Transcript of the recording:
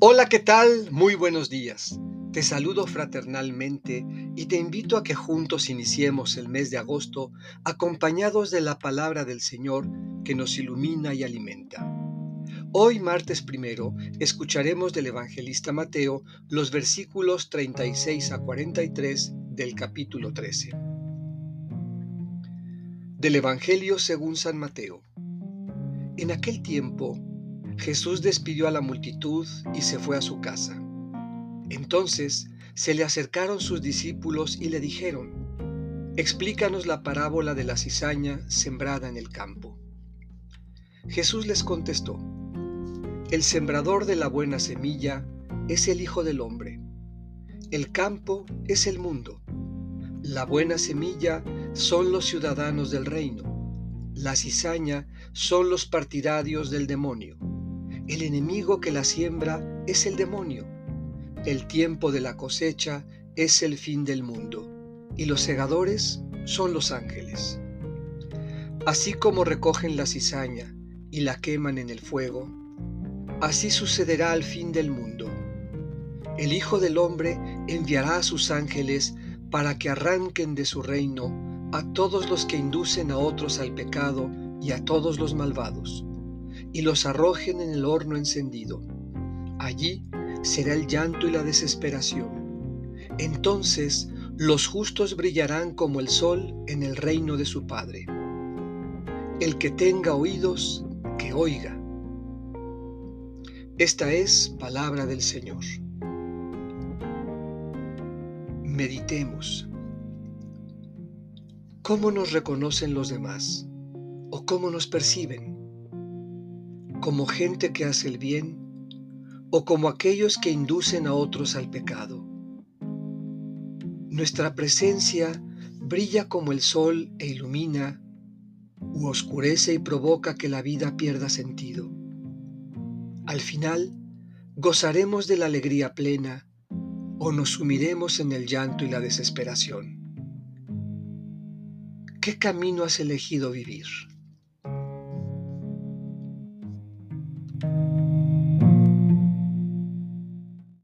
Hola, ¿qué tal? Muy buenos días. Te saludo fraternalmente y te invito a que juntos iniciemos el mes de agosto acompañados de la palabra del Señor que nos ilumina y alimenta. Hoy, martes primero, escucharemos del evangelista Mateo los versículos 36 a 43 del capítulo 13. Del Evangelio según San Mateo. En aquel tiempo, Jesús despidió a la multitud y se fue a su casa. Entonces se le acercaron sus discípulos y le dijeron, Explícanos la parábola de la cizaña sembrada en el campo. Jesús les contestó, El sembrador de la buena semilla es el Hijo del Hombre. El campo es el mundo. La buena semilla son los ciudadanos del reino. La cizaña son los partidarios del demonio. El enemigo que la siembra es el demonio. El tiempo de la cosecha es el fin del mundo, y los segadores son los ángeles. Así como recogen la cizaña y la queman en el fuego, así sucederá al fin del mundo. El Hijo del Hombre enviará a sus ángeles para que arranquen de su reino a todos los que inducen a otros al pecado y a todos los malvados y los arrojen en el horno encendido. Allí será el llanto y la desesperación. Entonces los justos brillarán como el sol en el reino de su Padre. El que tenga oídos, que oiga. Esta es palabra del Señor. Meditemos. ¿Cómo nos reconocen los demás? ¿O cómo nos perciben? Como gente que hace el bien o como aquellos que inducen a otros al pecado. Nuestra presencia brilla como el sol e ilumina, u oscurece y provoca que la vida pierda sentido. Al final, gozaremos de la alegría plena o nos sumiremos en el llanto y la desesperación. ¿Qué camino has elegido vivir?